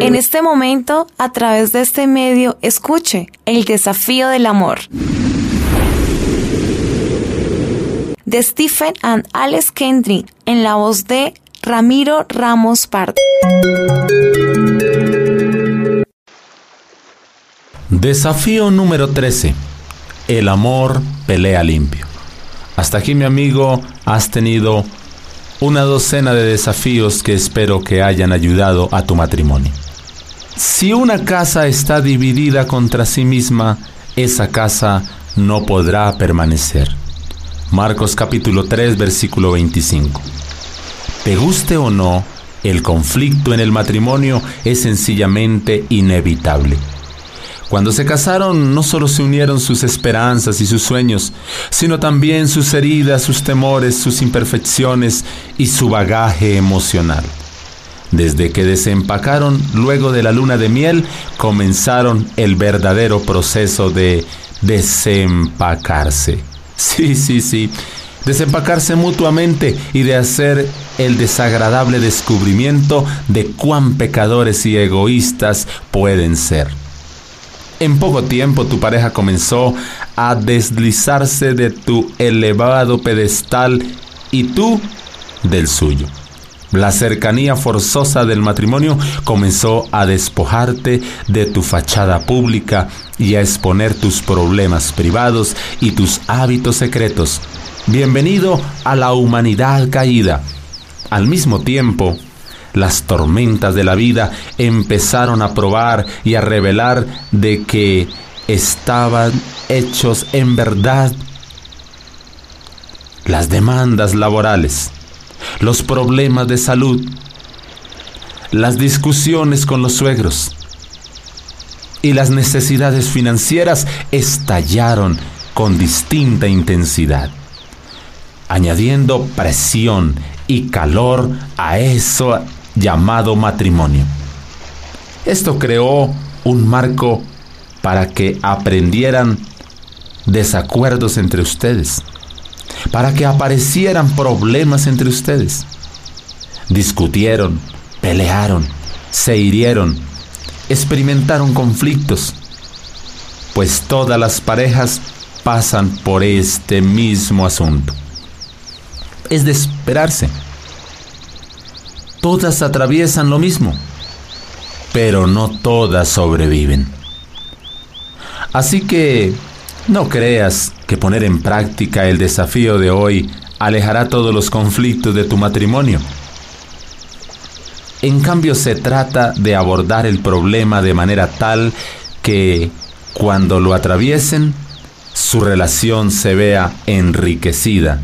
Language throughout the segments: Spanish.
En este momento, a través de este medio, escuche el desafío del amor. De Stephen and Alex Kendrick, en la voz de Ramiro Ramos Pardo. Desafío número 13. El amor pelea limpio. Hasta aquí mi amigo, has tenido una docena de desafíos que espero que hayan ayudado a tu matrimonio. Si una casa está dividida contra sí misma, esa casa no podrá permanecer. Marcos capítulo 3 versículo 25. Te guste o no, el conflicto en el matrimonio es sencillamente inevitable. Cuando se casaron no solo se unieron sus esperanzas y sus sueños, sino también sus heridas, sus temores, sus imperfecciones y su bagaje emocional. Desde que desempacaron luego de la luna de miel, comenzaron el verdadero proceso de desempacarse. Sí, sí, sí. Desempacarse mutuamente y de hacer el desagradable descubrimiento de cuán pecadores y egoístas pueden ser. En poco tiempo tu pareja comenzó a deslizarse de tu elevado pedestal y tú del suyo. La cercanía forzosa del matrimonio comenzó a despojarte de tu fachada pública y a exponer tus problemas privados y tus hábitos secretos. Bienvenido a la humanidad caída. Al mismo tiempo, las tormentas de la vida empezaron a probar y a revelar de que estaban hechos en verdad las demandas laborales, los problemas de salud, las discusiones con los suegros y las necesidades financieras estallaron con distinta intensidad, añadiendo presión y calor a eso llamado matrimonio. Esto creó un marco para que aprendieran desacuerdos entre ustedes, para que aparecieran problemas entre ustedes. Discutieron, pelearon, se hirieron, experimentaron conflictos, pues todas las parejas pasan por este mismo asunto. Es de esperarse todas atraviesan lo mismo, pero no todas sobreviven. Así que no creas que poner en práctica el desafío de hoy alejará todos los conflictos de tu matrimonio. En cambio se trata de abordar el problema de manera tal que cuando lo atraviesen, su relación se vea enriquecida,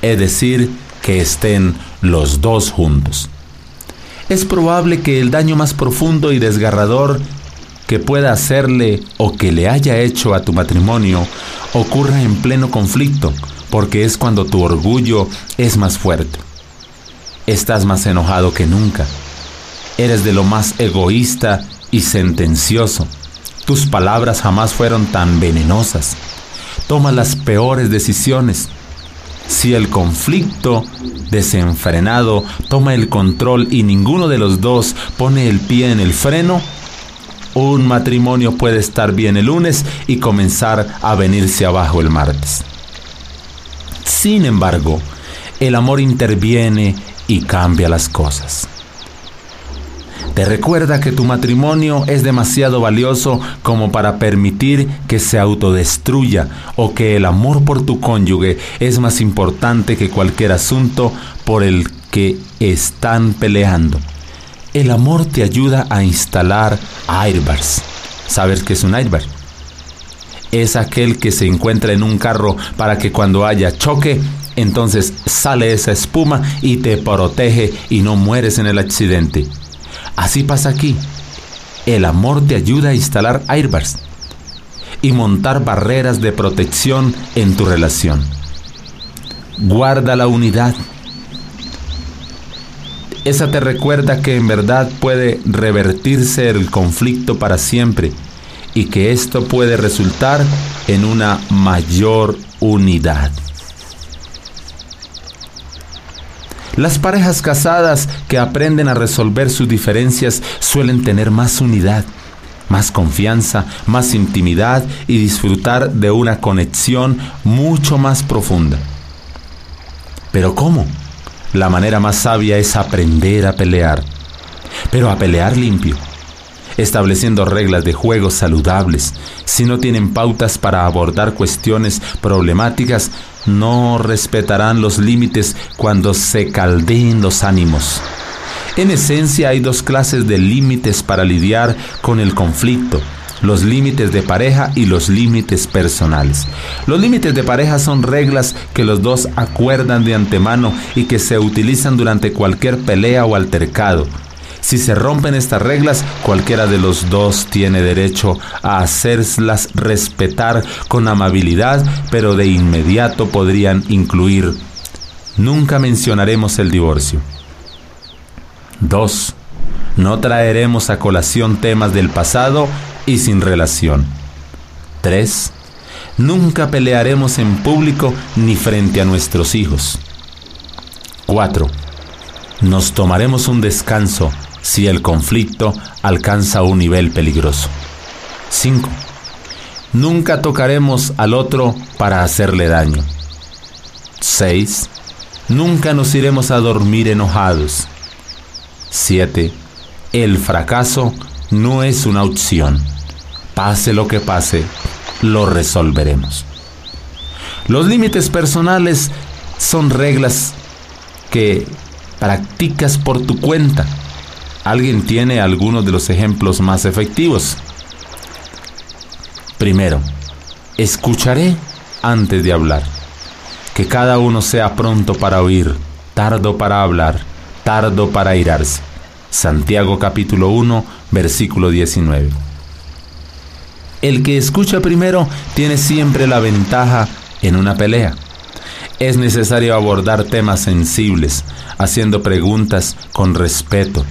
es decir, que estén los dos juntos es probable que el daño más profundo y desgarrador que pueda hacerle o que le haya hecho a tu matrimonio ocurra en pleno conflicto, porque es cuando tu orgullo es más fuerte. Estás más enojado que nunca. Eres de lo más egoísta y sentencioso. Tus palabras jamás fueron tan venenosas. Toma las peores decisiones si el conflicto desenfrenado toma el control y ninguno de los dos pone el pie en el freno, un matrimonio puede estar bien el lunes y comenzar a venirse abajo el martes. Sin embargo, el amor interviene y cambia las cosas. Te recuerda que tu matrimonio es demasiado valioso como para permitir que se autodestruya o que el amor por tu cónyuge es más importante que cualquier asunto por el que están peleando. El amor te ayuda a instalar airbags. ¿Sabes qué es un airbag? Es aquel que se encuentra en un carro para que cuando haya choque, entonces sale esa espuma y te protege y no mueres en el accidente. Así pasa aquí. El amor te ayuda a instalar airbags y montar barreras de protección en tu relación. Guarda la unidad. Esa te recuerda que en verdad puede revertirse el conflicto para siempre y que esto puede resultar en una mayor unidad. Las parejas casadas que aprenden a resolver sus diferencias suelen tener más unidad, más confianza, más intimidad y disfrutar de una conexión mucho más profunda. Pero ¿cómo? La manera más sabia es aprender a pelear, pero a pelear limpio, estableciendo reglas de juego saludables. Si no tienen pautas para abordar cuestiones problemáticas, no respetarán los límites cuando se caldeen los ánimos. En esencia hay dos clases de límites para lidiar con el conflicto, los límites de pareja y los límites personales. Los límites de pareja son reglas que los dos acuerdan de antemano y que se utilizan durante cualquier pelea o altercado. Si se rompen estas reglas, cualquiera de los dos tiene derecho a hacerlas respetar con amabilidad, pero de inmediato podrían incluir, nunca mencionaremos el divorcio. 2. No traeremos a colación temas del pasado y sin relación. 3. Nunca pelearemos en público ni frente a nuestros hijos. 4. Nos tomaremos un descanso si el conflicto alcanza un nivel peligroso. 5. Nunca tocaremos al otro para hacerle daño. 6. Nunca nos iremos a dormir enojados. 7. El fracaso no es una opción. Pase lo que pase, lo resolveremos. Los límites personales son reglas que practicas por tu cuenta ¿Alguien tiene algunos de los ejemplos más efectivos? Primero, escucharé antes de hablar. Que cada uno sea pronto para oír, tardo para hablar, tardo para irarse. Santiago capítulo 1, versículo 19. El que escucha primero tiene siempre la ventaja en una pelea. Es necesario abordar temas sensibles, haciendo preguntas con respeto,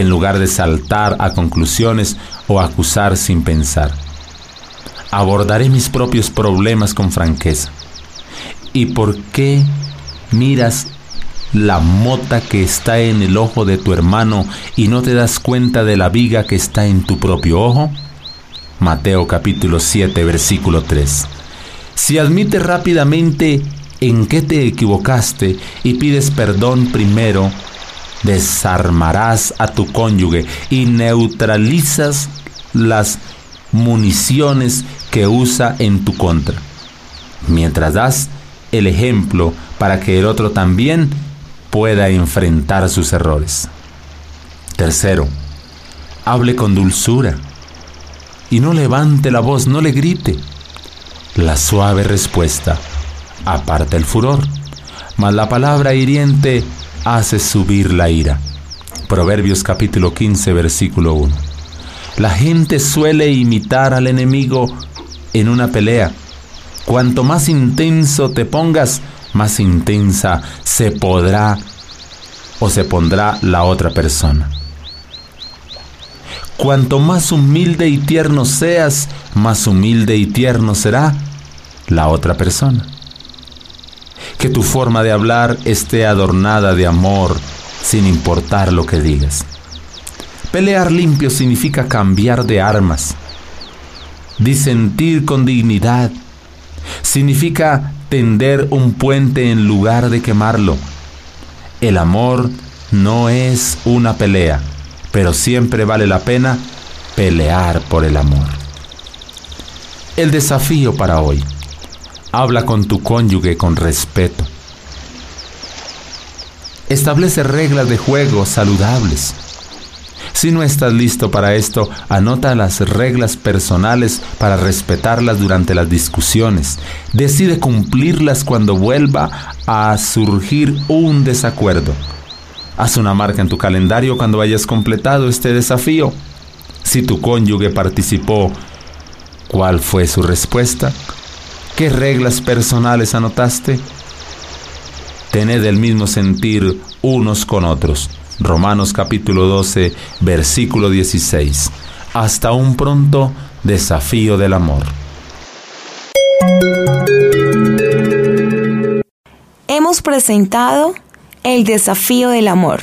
en lugar de saltar a conclusiones o acusar sin pensar. Abordaré mis propios problemas con franqueza. ¿Y por qué miras la mota que está en el ojo de tu hermano y no te das cuenta de la viga que está en tu propio ojo? Mateo capítulo 7 versículo 3. Si admites rápidamente en qué te equivocaste y pides perdón primero, desarmarás a tu cónyuge y neutralizas las municiones que usa en tu contra. Mientras das el ejemplo para que el otro también pueda enfrentar sus errores. Tercero, hable con dulzura y no levante la voz, no le grite. La suave respuesta aparta el furor, mas la palabra hiriente hace subir la ira. Proverbios capítulo 15, versículo 1. La gente suele imitar al enemigo en una pelea. Cuanto más intenso te pongas, más intensa se podrá o se pondrá la otra persona. Cuanto más humilde y tierno seas, más humilde y tierno será la otra persona que tu forma de hablar esté adornada de amor, sin importar lo que digas. Pelear limpio significa cambiar de armas. Disentir con dignidad significa tender un puente en lugar de quemarlo. El amor no es una pelea, pero siempre vale la pena pelear por el amor. El desafío para hoy Habla con tu cónyuge con respeto. Establece reglas de juego saludables. Si no estás listo para esto, anota las reglas personales para respetarlas durante las discusiones. Decide cumplirlas cuando vuelva a surgir un desacuerdo. Haz una marca en tu calendario cuando hayas completado este desafío. Si tu cónyuge participó, ¿cuál fue su respuesta? ¿Qué reglas personales anotaste? Tened el mismo sentir unos con otros. Romanos capítulo 12, versículo 16. Hasta un pronto desafío del amor. Hemos presentado El desafío del amor.